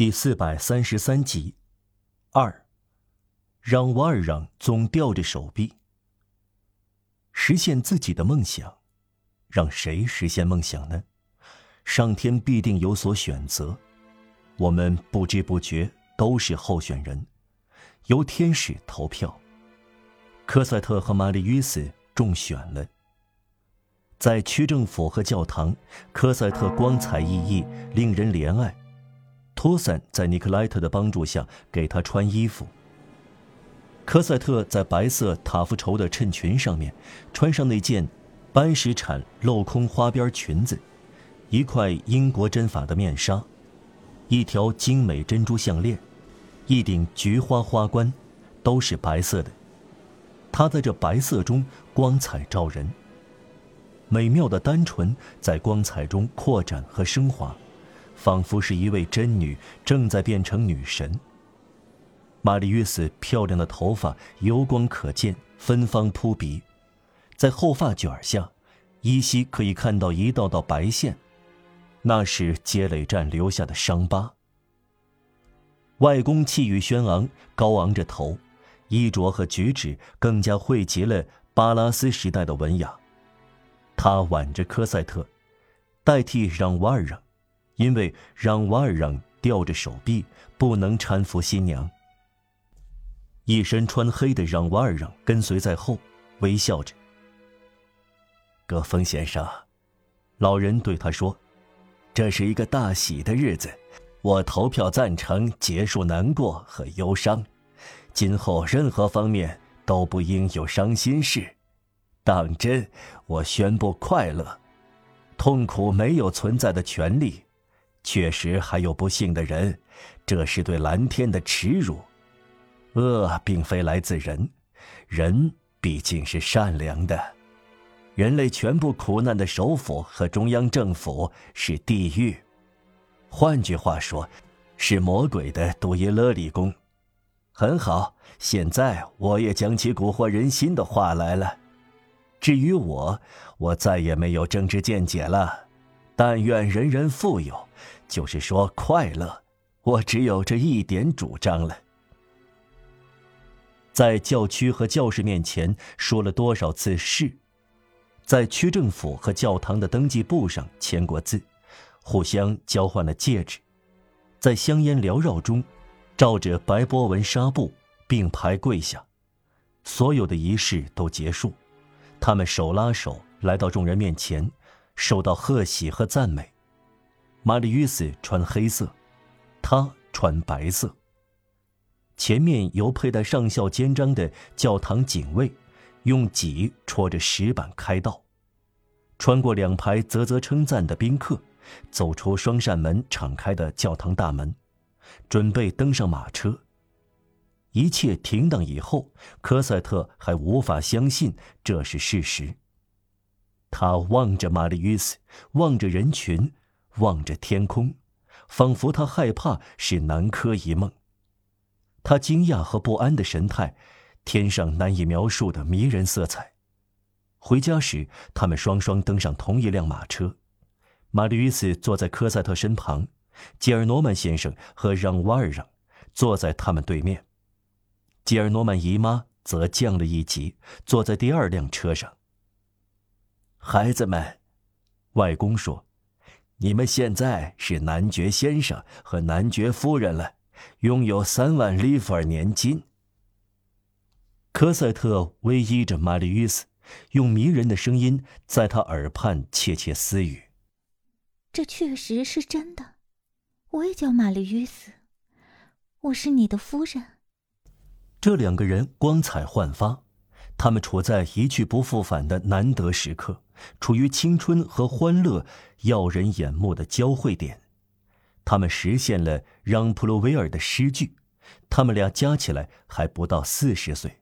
第四百三十三集，二，让瓦尔让总吊着手臂。实现自己的梦想，让谁实现梦想呢？上天必定有所选择，我们不知不觉都是候选人，由天使投票。科赛特和玛丽·约斯中选了。在区政府和教堂，科赛特光彩熠熠，令人怜爱。托森在尼克莱特的帮助下给他穿衣服。科赛特在白色塔夫绸的衬裙上面穿上那件班什产镂空花边裙子，一块英国针法的面纱，一条精美珍珠项链，一顶菊花花冠，都是白色的。他在这白色中光彩照人，美妙的单纯在光彩中扩展和升华。仿佛是一位真女正在变成女神。玛丽约瑟漂亮的头发油光可见，芬芳扑鼻，在后发卷下，依稀可以看到一道道白线，那是接垒战留下的伤疤。外公气宇轩昂，高昂着头，衣着和举止更加汇集了巴拉斯时代的文雅。他挽着科赛特，代替让瓦尔让。因为让瓦尔让吊着手臂，不能搀扶新娘。一身穿黑的让瓦尔让跟随在后，微笑着。葛峰先生，老人对他说：“这是一个大喜的日子，我投票赞成结束难过和忧伤，今后任何方面都不应有伤心事。当真，我宣布快乐，痛苦没有存在的权利。”确实还有不幸的人，这是对蓝天的耻辱。恶并非来自人，人毕竟是善良的。人类全部苦难的首府和中央政府是地狱，换句话说，是魔鬼的杜耶勒里宫。很好，现在我也讲起蛊惑人心的话来了。至于我，我再也没有政治见解了。但愿人人富有，就是说快乐。我只有这一点主张了。在教区和教士面前说了多少次是，在区政府和教堂的登记簿上签过字，互相交换了戒指，在香烟缭绕中，照着白波纹纱布并排跪下，所有的仪式都结束，他们手拉手来到众人面前。受到贺喜和赞美。玛丽约斯穿黑色，他穿白色。前面由佩戴上校肩章的教堂警卫，用戟戳着石板开道。穿过两排啧啧称赞的宾客，走出双扇门敞开的教堂大门，准备登上马车。一切停当以后，科赛特还无法相信这是事实。他望着玛丽·约斯，望着人群，望着天空，仿佛他害怕是南柯一梦。他惊讶和不安的神态，天上难以描述的迷人色彩。回家时，他们双双登上同一辆马车，玛丽·约斯坐在科赛特身旁，吉尔诺曼先生和让瓦尔让坐在他们对面，吉尔诺曼姨妈则降了一级，坐在第二辆车上。孩子们，外公说：“你们现在是男爵先生和男爵夫人了，拥有三万里弗尔年金。”科赛特偎依着玛丽·约斯，用迷人的声音在他耳畔窃窃私语：“这确实是真的，我也叫玛丽·约斯，我是你的夫人。”这两个人光彩焕发，他们处在一去不复返的难得时刻。处于青春和欢乐耀人眼目的交汇点，他们实现了让·普罗维尔的诗句。他们俩加起来还不到四十岁，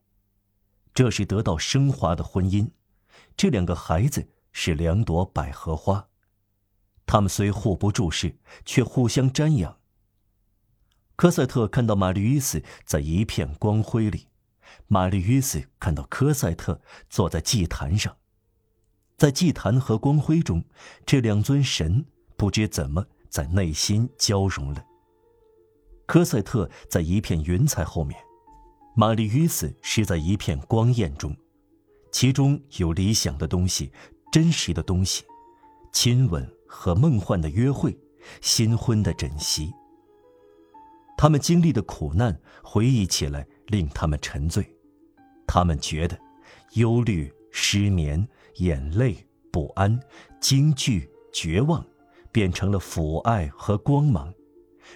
这是得到升华的婚姻。这两个孩子是两朵百合花，他们虽互不注视，却互相瞻仰。科赛特看到玛丽·约斯在一片光辉里，玛丽·约斯看到科赛特坐在祭坛上。在祭坛和光辉中，这两尊神不知怎么在内心交融了。科赛特在一片云彩后面，玛丽·约斯是在一片光焰中，其中有理想的东西，真实的东西，亲吻和梦幻的约会，新婚的枕席。他们经历的苦难，回忆起来令他们沉醉，他们觉得，忧虑、失眠、眼泪、不安、惊惧、绝望，变成了抚爱和光芒，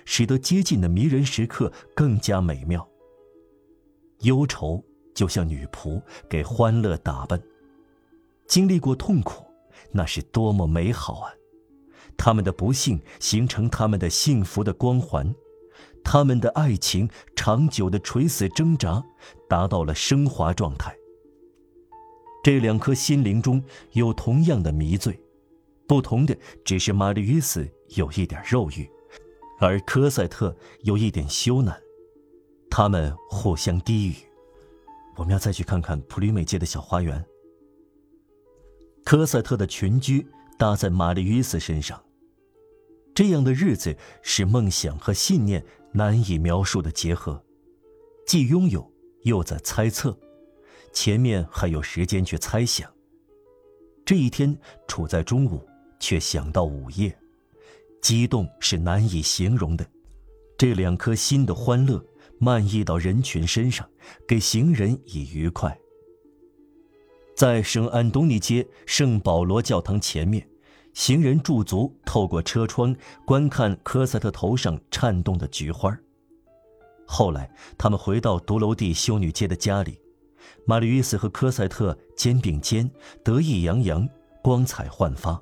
使得接近的迷人时刻更加美妙。忧愁就像女仆给欢乐打扮，经历过痛苦，那是多么美好啊！他们的不幸形成他们的幸福的光环。他们的爱情长久的垂死挣扎，达到了升华状态。这两颗心灵中有同样的迷醉，不同的只是玛丽·约斯有一点肉欲，而科赛特有一点羞赧。他们互相低语。我们要再去看看普吕美街的小花园。科赛特的群居搭在玛丽·约斯身上。这样的日子是梦想和信念。难以描述的结合，既拥有又在猜测，前面还有时间去猜想。这一天处在中午，却想到午夜，激动是难以形容的。这两颗心的欢乐漫溢到人群身上，给行人以愉快。在圣安东尼街圣保罗教堂前面。行人驻足，透过车窗观看科赛特头上颤动的菊花。后来，他们回到独楼地修女街的家里，玛丽约斯和科赛特肩并肩，得意洋洋，光彩焕发。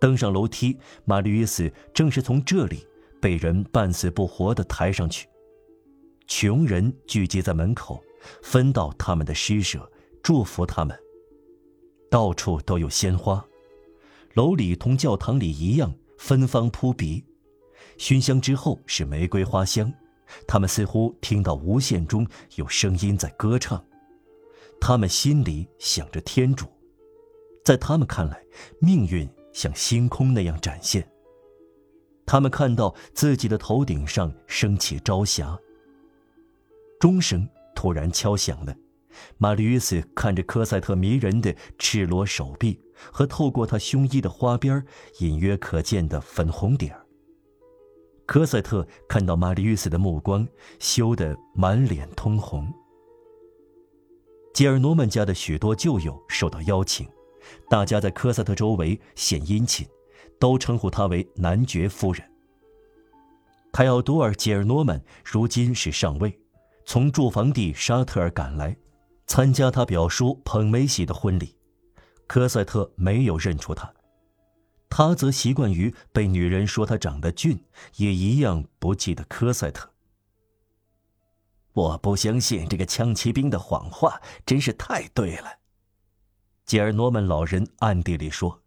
登上楼梯，玛丽约斯正是从这里被人半死不活地抬上去。穷人聚集在门口，分到他们的施舍，祝福他们。到处都有鲜花。楼里同教堂里一样，芬芳扑鼻，熏香之后是玫瑰花香。他们似乎听到无限中有声音在歌唱，他们心里想着天主，在他们看来，命运像星空那样展现。他们看到自己的头顶上升起朝霞。钟声突然敲响了，玛丽约斯看着科赛特迷人的赤裸手臂。和透过他胸衣的花边隐约可见的粉红点儿。科赛特看到玛丽约斯的目光，羞得满脸通红。吉尔诺曼家的许多旧友受到邀请，大家在科赛特周围献殷勤，都称呼他为男爵夫人。凯奥多尔·吉尔诺曼如今是上尉，从驻防地沙特尔赶来，参加他表叔彭梅喜的婚礼。科赛特没有认出他，他则习惯于被女人说他长得俊，也一样不记得科赛特。我不相信这个枪骑兵的谎话，真是太对了。吉尔诺曼老人暗地里说。